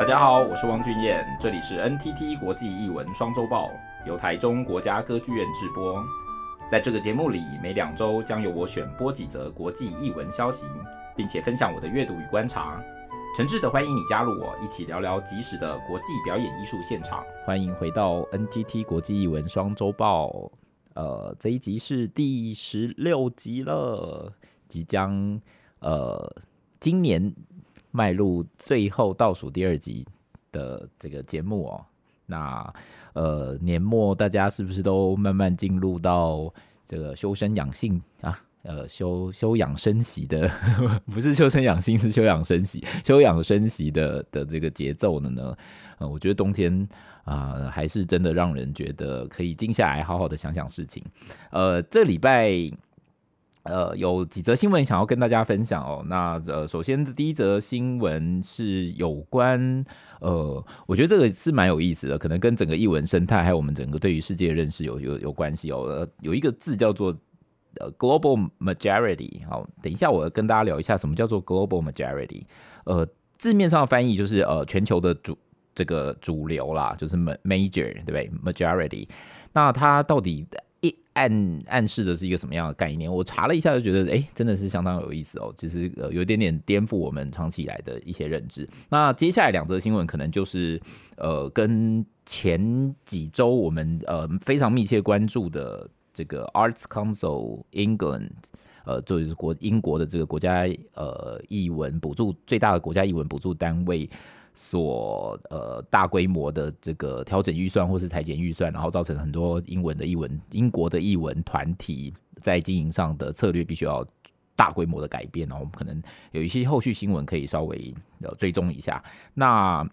大家好，我是汪俊彦，这里是 NTT 国际译文双周报，由台中国家歌剧院制播。在这个节目里，每两周将由我选播几则国际译文消息，并且分享我的阅读与观察。诚挚的欢迎你加入我，一起聊聊即时的国际表演艺术现场。欢迎回到 NTT 国际译文双周报，呃，这一集是第十六集了，即将呃今年。迈入最后倒数第二集的这个节目哦，那呃年末大家是不是都慢慢进入到这个修身养性啊？呃，修修养生息的，不是修身养性，是修养生息，修养生息的的这个节奏了呢？呃，我觉得冬天啊，还是真的让人觉得可以静下来，好好的想想事情。呃，这礼拜。呃，有几则新闻想要跟大家分享哦。那呃，首先第一则新闻是有关呃，我觉得这个是蛮有意思的，可能跟整个译文生态还有我们整个对于世界的认识有有有关系哦。呃，有一个字叫做呃 global majority。好，等一下我跟大家聊一下什么叫做 global majority。呃，字面上的翻译就是呃全球的主这个主流啦，就是 major 对不对？majority。那它到底？暗暗示的是一个什么样的概念？我查了一下，就觉得哎，真的是相当有意思哦。其实呃，有一点点颠覆我们长期以来的一些认知。那接下来两则新闻，可能就是呃，跟前几周我们呃非常密切关注的这个 Arts Council England，呃，就是国英国的这个国家呃艺文补助最大的国家艺文补助单位。所呃大规模的这个调整预算或是裁减预算，然后造成很多英文的译文英国的译文团体在经营上的策略必须要大规模的改变，然后我们可能有一些后续新闻可以稍微呃追踪一下。那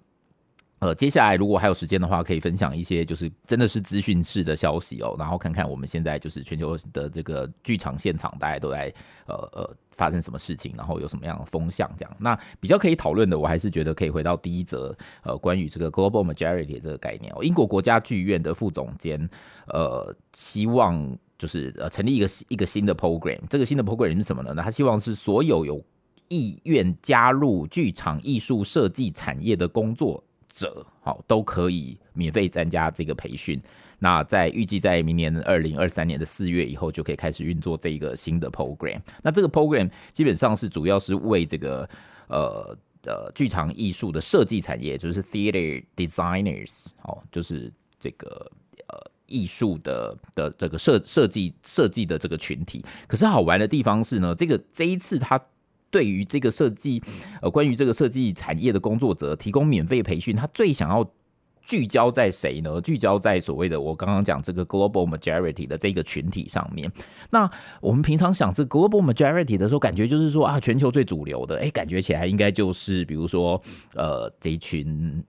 呃接下来如果还有时间的话，可以分享一些就是真的是资讯式的消息哦，然后看看我们现在就是全球的这个剧场现场，大家都在呃呃。发生什么事情，然后有什么样的风向，这样那比较可以讨论的，我还是觉得可以回到第一则，呃，关于这个 global majority 这个概念哦。英国国家剧院的副总监，呃，希望就是呃成立一个一个新的 program，这个新的 program 是什么呢？那他希望是所有有意愿加入剧场艺术设计产业的工作者，好，都可以免费参加这个培训。那在预计在明年二零二三年的四月以后，就可以开始运作这一个新的 program。那这个 program 基本上是主要是为这个呃呃剧场艺术的设计产业，就是 theater designers 哦，就是这个呃艺术的的这个设设计设计的这个群体。可是好玩的地方是呢，这个这一次他对于这个设计呃关于这个设计产业的工作者提供免费培训，他最想要。聚焦在谁呢？聚焦在所谓的我刚刚讲这个 global majority 的这个群体上面。那我们平常想这 global majority 的时候，感觉就是说啊，全球最主流的，哎，感觉起来应该就是比如说呃这一群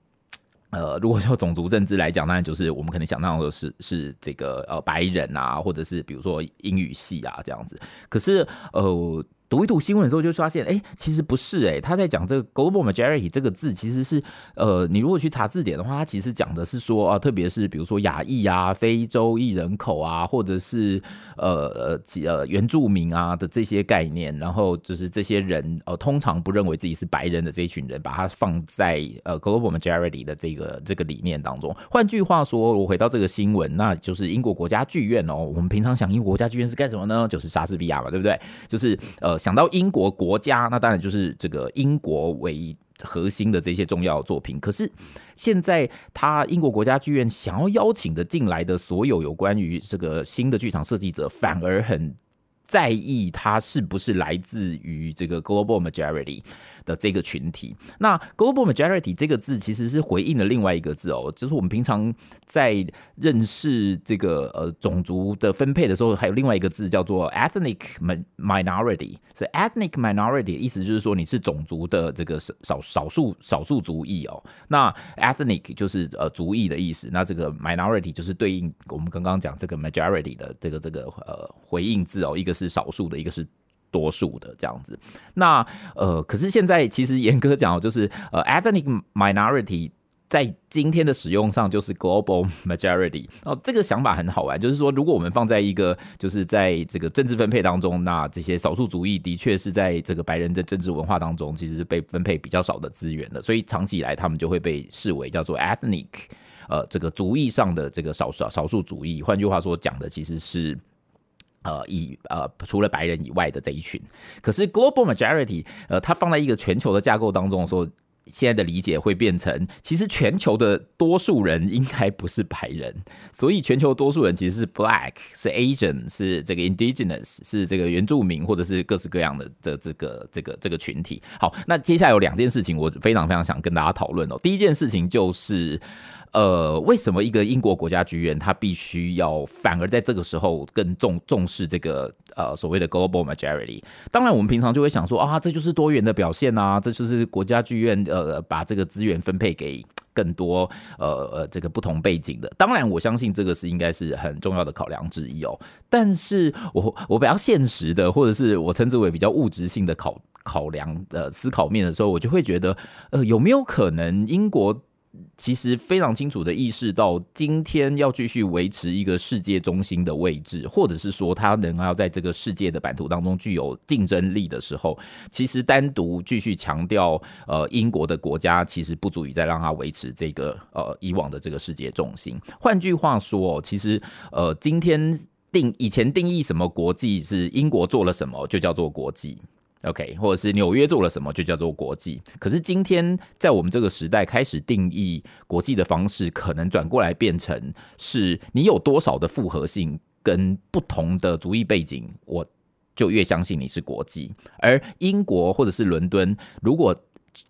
呃，如果说种族政治来讲，当然就是我们可能想到的是是这个呃白人啊，或者是比如说英语系啊这样子。可是呃。读一读新闻的时候，就发现，哎、其实不是、哎，他在讲这个 global majority 这个字，其实是，呃，你如果去查字典的话，它其实讲的是说啊，特别是比如说亚裔啊、非洲裔人口啊，或者是呃呃呃原住民啊的这些概念，然后就是这些人，呃，通常不认为自己是白人的这一群人，把它放在呃 global majority 的这个这个理念当中。换句话说，我回到这个新闻，那就是英国国家剧院哦。我们平常想英国国家剧院是干什么呢？就是莎士比亚嘛，对不对？就是呃。想到英国国家，那当然就是这个英国为核心的这些重要作品。可是现在，他英国国家剧院想要邀请的进来的所有有关于这个新的剧场设计者，反而很在意他是不是来自于这个 global majority。的这个群体，那 global majority 这个字其实是回应了另外一个字哦，就是我们平常在认识这个呃种族的分配的时候，还有另外一个字叫做 ethnic minority。所以 ethnic minority 意思就是说你是种族的这个少少数少数族裔哦。那 ethnic 就是呃族裔的意思，那这个 minority 就是对应我们刚刚讲这个 majority 的这个这个呃回应字哦，一个是少数的，一个是。多数的这样子，那呃，可是现在其实严格讲，就是呃，ethnic minority 在今天的使用上就是 global majority 哦，这个想法很好玩，就是说，如果我们放在一个就是在这个政治分配当中，那这些少数族裔的确是在这个白人的政治文化当中，其实是被分配比较少的资源的，所以长期以来他们就会被视为叫做 ethnic，呃，这个族裔上的这个少少少数族裔。换句话说，讲的其实是呃以呃除了白人以外的这一群。可是 global majority，呃，它放在一个全球的架构当中的时候。现在的理解会变成，其实全球的多数人应该不是白人，所以全球多数人其实是 Black，是 Asian，是这个 Indigenous，是这个原住民，或者是各式各样的这这个这个这个群体。好，那接下来有两件事情，我非常非常想跟大家讨论哦。第一件事情就是。呃，为什么一个英国国家剧院，它必须要反而在这个时候更重重视这个呃所谓的 global majority？当然，我们平常就会想说啊，这就是多元的表现啊，这就是国家剧院呃把这个资源分配给更多呃呃这个不同背景的。当然，我相信这个是应该是很重要的考量之一哦。但是我我比较现实的，或者是我称之为比较物质性的考考量的思考面的时候，我就会觉得，呃，有没有可能英国？其实非常清楚的意识到，今天要继续维持一个世界中心的位置，或者是说他能要在这个世界的版图当中具有竞争力的时候，其实单独继续强调呃英国的国家，其实不足以再让他维持这个呃以往的这个世界重心。换句话说，其实呃今天定以前定义什么国际是英国做了什么就叫做国际。OK，或者是纽约做了什么就叫做国际。可是今天在我们这个时代开始定义国际的方式，可能转过来变成是你有多少的复合性跟不同的族裔背景，我就越相信你是国际。而英国或者是伦敦，如果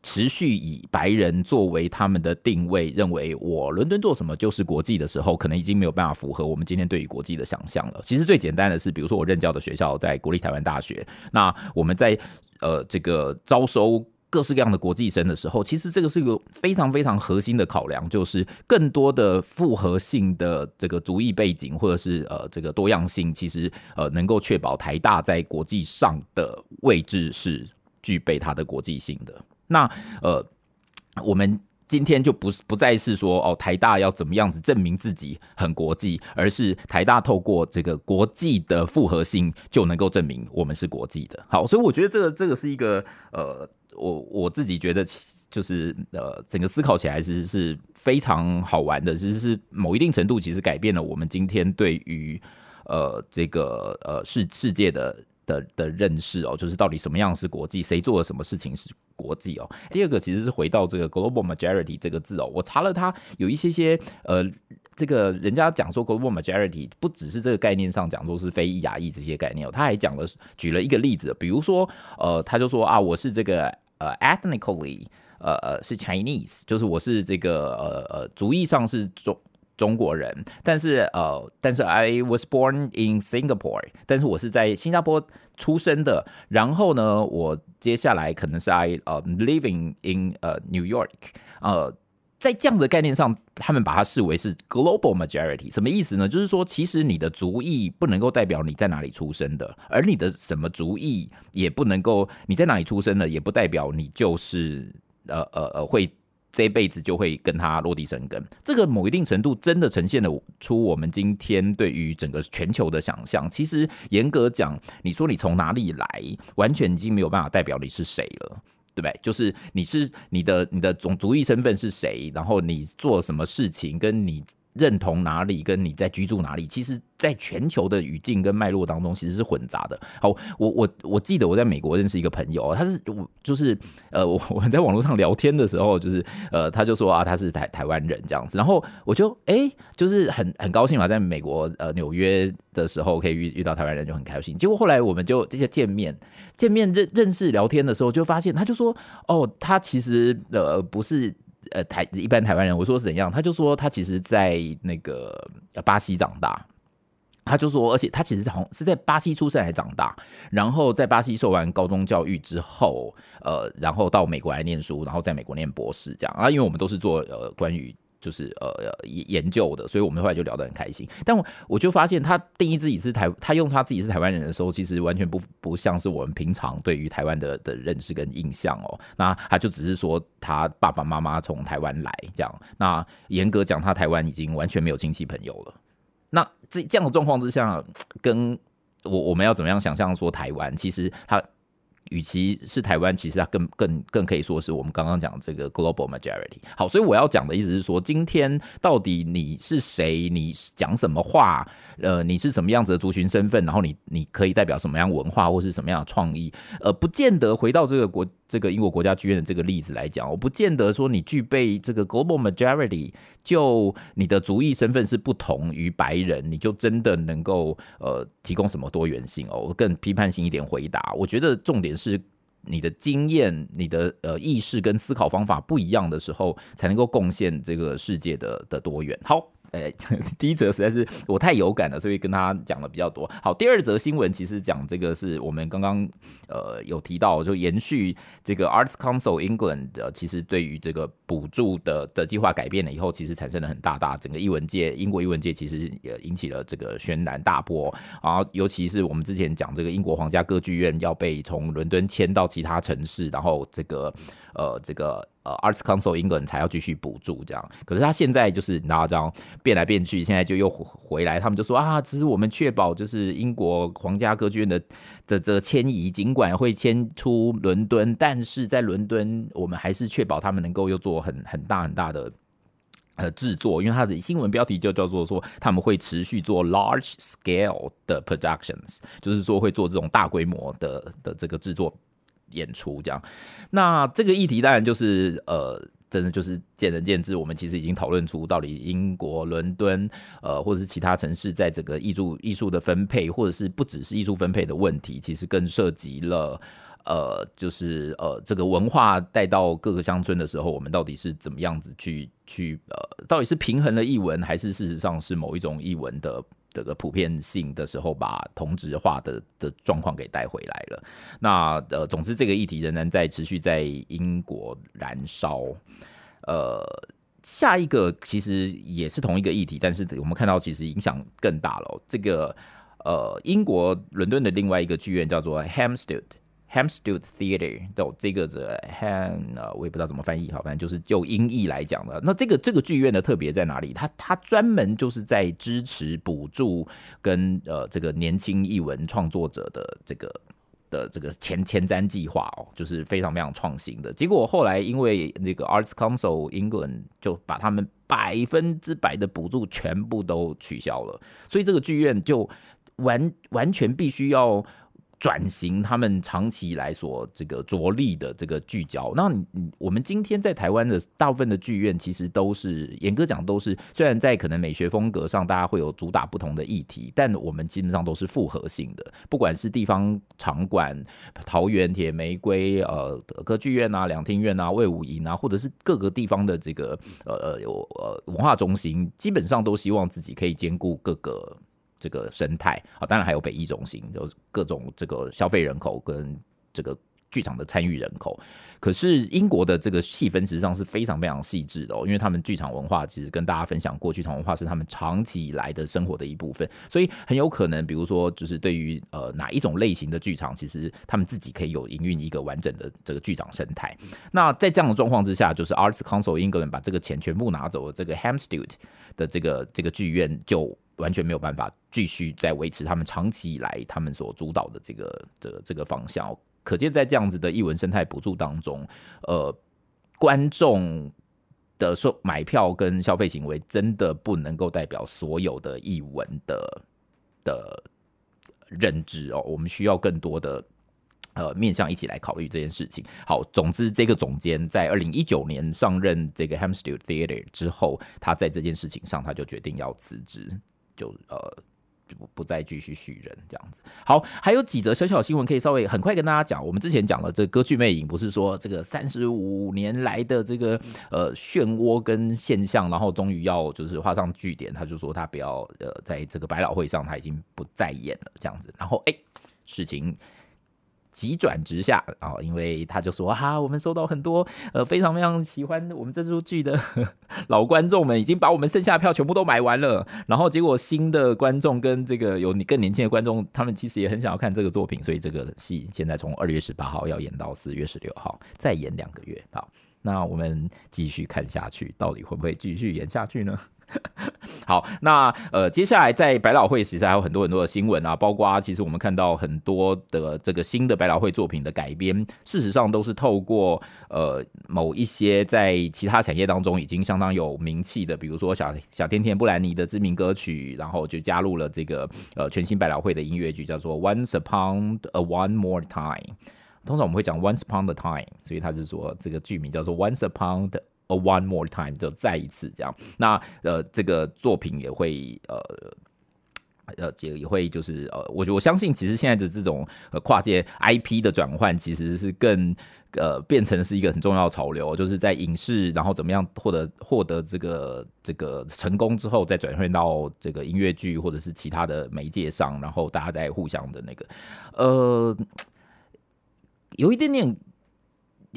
持续以白人作为他们的定位，认为我伦敦做什么就是国际的时候，可能已经没有办法符合我们今天对于国际的想象了。其实最简单的是，比如说我任教的学校在国立台湾大学，那我们在呃这个招收各式各样的国际生的时候，其实这个是一个非常非常核心的考量，就是更多的复合性的这个族裔背景或者是呃这个多样性，其实呃能够确保台大在国际上的位置是具备它的国际性的。那呃，我们今天就不是不再是说哦，台大要怎么样子证明自己很国际，而是台大透过这个国际的复合性就能够证明我们是国际的。好，所以我觉得这个这个是一个呃，我我自己觉得就是呃，整个思考起来其实是非常好玩的，其实是某一定程度其实改变了我们今天对于呃这个呃世世界的。的的认识哦，就是到底什么样是国际，谁做了什么事情是国际哦。第二个其实是回到这个 global majority 这个字哦，我查了它有一些些呃，这个人家讲说 global majority 不只是这个概念上讲说是非裔亚裔这些概念哦，他还讲了举了一个例子，比如说呃，他就说啊，我是这个呃 ethnically 呃呃是 Chinese，就是我是这个呃呃族裔上是中。中国人，但是呃，但是 I was born in Singapore，但是我是在新加坡出生的。然后呢，我接下来可能是 I 呃 living in 呃 New York，呃，在这样的概念上，他们把它视为是 global majority，什么意思呢？就是说，其实你的族裔不能够代表你在哪里出生的，而你的什么族裔也不能够你在哪里出生的，也不代表你就是呃呃呃会。这辈子就会跟他落地生根，这个某一定程度真的呈现了出我们今天对于整个全球的想象。其实严格讲，你说你从哪里来，完全已经没有办法代表你是谁了，对不对？就是你是你的你的种族裔身份是谁，然后你做什么事情，跟你认同哪里，跟你在居住哪里，其实。在全球的语境跟脉络当中，其实是混杂的。好，我我我记得我在美国认识一个朋友，他是我就是呃，我我们在网络上聊天的时候，就是呃，他就说啊，他是台台湾人这样子，然后我就哎、就是很很高兴嘛，在美国呃纽约的时候可以遇遇到台湾人，就很开心。结果后来我们就这些见面见面认认识聊天的时候，就发现他就说哦，他其实呃不是呃台一般台湾人，我说是怎样，他就说他其实在那个巴西长大。他就说，而且他其实好是在巴西出生还长大，然后在巴西受完高中教育之后，呃，然后到美国来念书，然后在美国念博士这样啊。因为我们都是做呃关于就是呃研究的，所以我们后来就聊得很开心。但我我就发现，他定义自己是台，他用他自己是台湾人的时候，其实完全不不像是我们平常对于台湾的的认识跟印象哦。那他就只是说他爸爸妈妈从台湾来这样。那严格讲，他台湾已经完全没有亲戚朋友了。那这这样的状况之下，跟我我们要怎么样想象说台湾，其实他。与其是台湾，其实它更更更可以说是我们刚刚讲这个 global majority。好，所以我要讲的意思是说，今天到底你是谁？你讲什么话？呃，你是什么样子的族群身份？然后你你可以代表什么样文化，或是什么样的创意？呃，不见得回到这个国这个英国国家剧院的这个例子来讲，我不见得说你具备这个 global majority，就你的族裔身份是不同于白人，你就真的能够呃提供什么多元性哦？我更批判性一点回答，我觉得重点是你的经验、你的呃意识跟思考方法不一样的时候，才能够贡献这个世界的的多元。好。呃，第一则实在是我太有感了，所以跟他讲的比较多。好，第二则新闻其实讲这个是我们刚刚呃有提到，就延续这个 Arts Council England 的，其实对于这个补助的的计划改变了以后，其实产生了很大大整个艺文界，英国艺文界其实也引起了这个轩然大波。然后尤其是我们之前讲这个英国皇家歌剧院要被从伦敦迁到其他城市，然后这个呃这个。呃，Arts Council 英国人才要继续补助这样，可是他现在就是你知道这样变来变去，现在就又回来，他们就说啊，只是我们确保就是英国皇家歌剧院的的这迁移，尽管会迁出伦敦，但是在伦敦我们还是确保他们能够又做很很大很大的呃制作，因为他的新闻标题就叫做说他们会持续做 large scale 的 productions，就是说会做这种大规模的的这个制作。演出这样，那这个议题当然就是呃，真的就是见仁见智。我们其实已经讨论出，到底英国伦敦呃，或者是其他城市，在整个艺术艺术的分配，或者是不只是艺术分配的问题，其实更涉及了呃，就是呃，这个文化带到各个乡村的时候，我们到底是怎么样子去去呃，到底是平衡了译文，还是事实上是某一种译文的？这个普遍性的时候，把同质化的的状况给带回来了。那呃，总之这个议题仍然在持续在英国燃烧。呃，下一个其实也是同一个议题，但是我们看到其实影响更大了。这个呃，英国伦敦的另外一个剧院叫做 Hamstead。Hampstead Theatre 的这个的 Ham 呃，我也不知道怎么翻译，好，反正就是就音译来讲的。那这个这个剧院的特别在哪里？它它专门就是在支持补助跟呃这个年轻译文创作者的这个的这个前前瞻计划哦，就是非常非常创新的。结果后来因为那个 Arts Council England 就把他们百分之百的补助全部都取消了，所以这个剧院就完完全必须要。转型，他们长期以来所这个着力的这个聚焦。那你我们今天在台湾的大部分的剧院，其实都是严格讲都是，虽然在可能美学风格上，大家会有主打不同的议题，但我们基本上都是复合性的。不管是地方场馆、桃园铁玫瑰、呃歌剧院啊、两厅院啊、魏武营啊，或者是各个地方的这个呃呃有呃文化中心，基本上都希望自己可以兼顾各个。这个生态啊，当然还有北艺中心，有各种这个消费人口跟这个剧场的参与人口。可是英国的这个细分实际上是非常非常细致的哦，因为他们剧场文化其实跟大家分享过，剧场文化是他们长期以来的生活的一部分，所以很有可能，比如说就是对于呃哪一种类型的剧场，其实他们自己可以有营运一个完整的这个剧场生态。那在这样的状况之下，就是 Arts Council England 把这个钱全部拿走了，这个 Hamstead 的这个这个剧院就。完全没有办法继续再维持他们长期以来他们所主导的这个的这个方向，可见在这样子的艺文生态补助当中，呃，观众的售买票跟消费行为真的不能够代表所有的艺文的的认知哦，我们需要更多的呃面向一起来考虑这件事情。好，总之这个总监在二零一九年上任这个 Hampstead Theatre 之后，他在这件事情上他就决定要辞职。就呃，就不不再继续续人这样子。好，还有几则小小新闻可以稍微很快跟大家讲。我们之前讲了这歌剧魅影，不是说这个三十五年来的这个呃漩涡跟现象，然后终于要就是画上句点。他就说他不要呃在这个百老汇上他已经不再演了这样子。然后哎，事情急转直下啊，因为他就说哈、我们收到很多呃非常非常喜欢我们这出剧的 老观众们，已经把我们剩下的票全部都买完了。然后结果新的观众跟这个有你更年轻的观众，他们其实也很想要看这个作品，所以这个戏现在从二月十八号要演到四月十六号，再演两个月。好，那我们继续看下去，到底会不会继续演下去呢？好，那呃，接下来在百老汇其实还有很多很多的新闻啊，包括其实我们看到很多的这个新的百老汇作品的改编，事实上都是透过呃某一些在其他产业当中已经相当有名气的，比如说小小甜甜布兰妮的知名歌曲，然后就加入了这个呃全新百老汇的音乐剧，叫做《Once Upon a One More Time》。通常我们会讲 Once Upon a Time，所以他是说这个剧名叫做 Once Upon A One More Time，就再一次这样。那呃，这个作品也会呃呃也也会就是呃，我我相信其实现在的这种呃跨界 IP 的转换，其实是更呃变成是一个很重要的潮流，就是在影视然后怎么样获得获得这个这个成功之后，再转换到这个音乐剧或者是其他的媒介上，然后大家再互相的那个呃有一点点。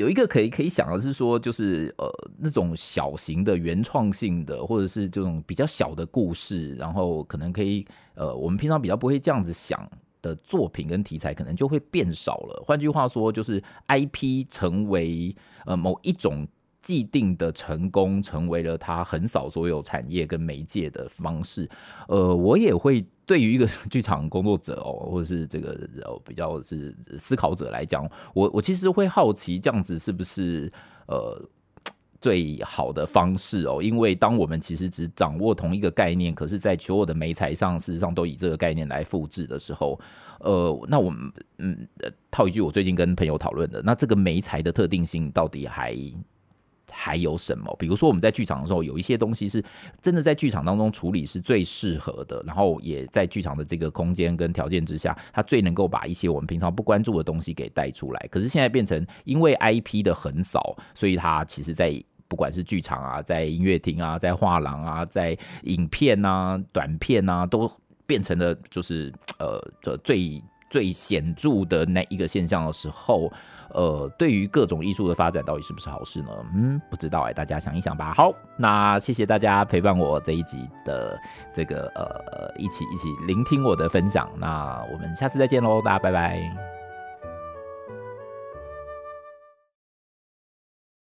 有一个可以可以想的是说，就是呃那种小型的原创性的，或者是这种比较小的故事，然后可能可以呃我们平常比较不会这样子想的作品跟题材，可能就会变少了。换句话说，就是 IP 成为呃某一种。既定的成功成为了他横扫所有产业跟媒介的方式。呃，我也会对于一个 剧场工作者哦，或者是这个比较是思考者来讲，我我其实会好奇这样子是不是呃最好的方式哦？因为当我们其实只掌握同一个概念，可是在所有的媒材上，事实上都以这个概念来复制的时候，呃，那我们嗯套一句我最近跟朋友讨论的，那这个媒材的特定性到底还？还有什么？比如说我们在剧场的时候，有一些东西是真的在剧场当中处理是最适合的，然后也在剧场的这个空间跟条件之下，它最能够把一些我们平常不关注的东西给带出来。可是现在变成因为 IP 的横扫，所以它其实在不管是剧场啊，在音乐厅啊，在画廊啊，在影片啊、短片啊，都变成了就是呃的最最显著的那一个现象的时候。呃，对于各种艺术的发展，到底是不是好事呢？嗯，不知道哎，大家想一想吧。好，那谢谢大家陪伴我这一集的这个呃，一起一起聆听我的分享。那我们下次再见喽，大家拜拜。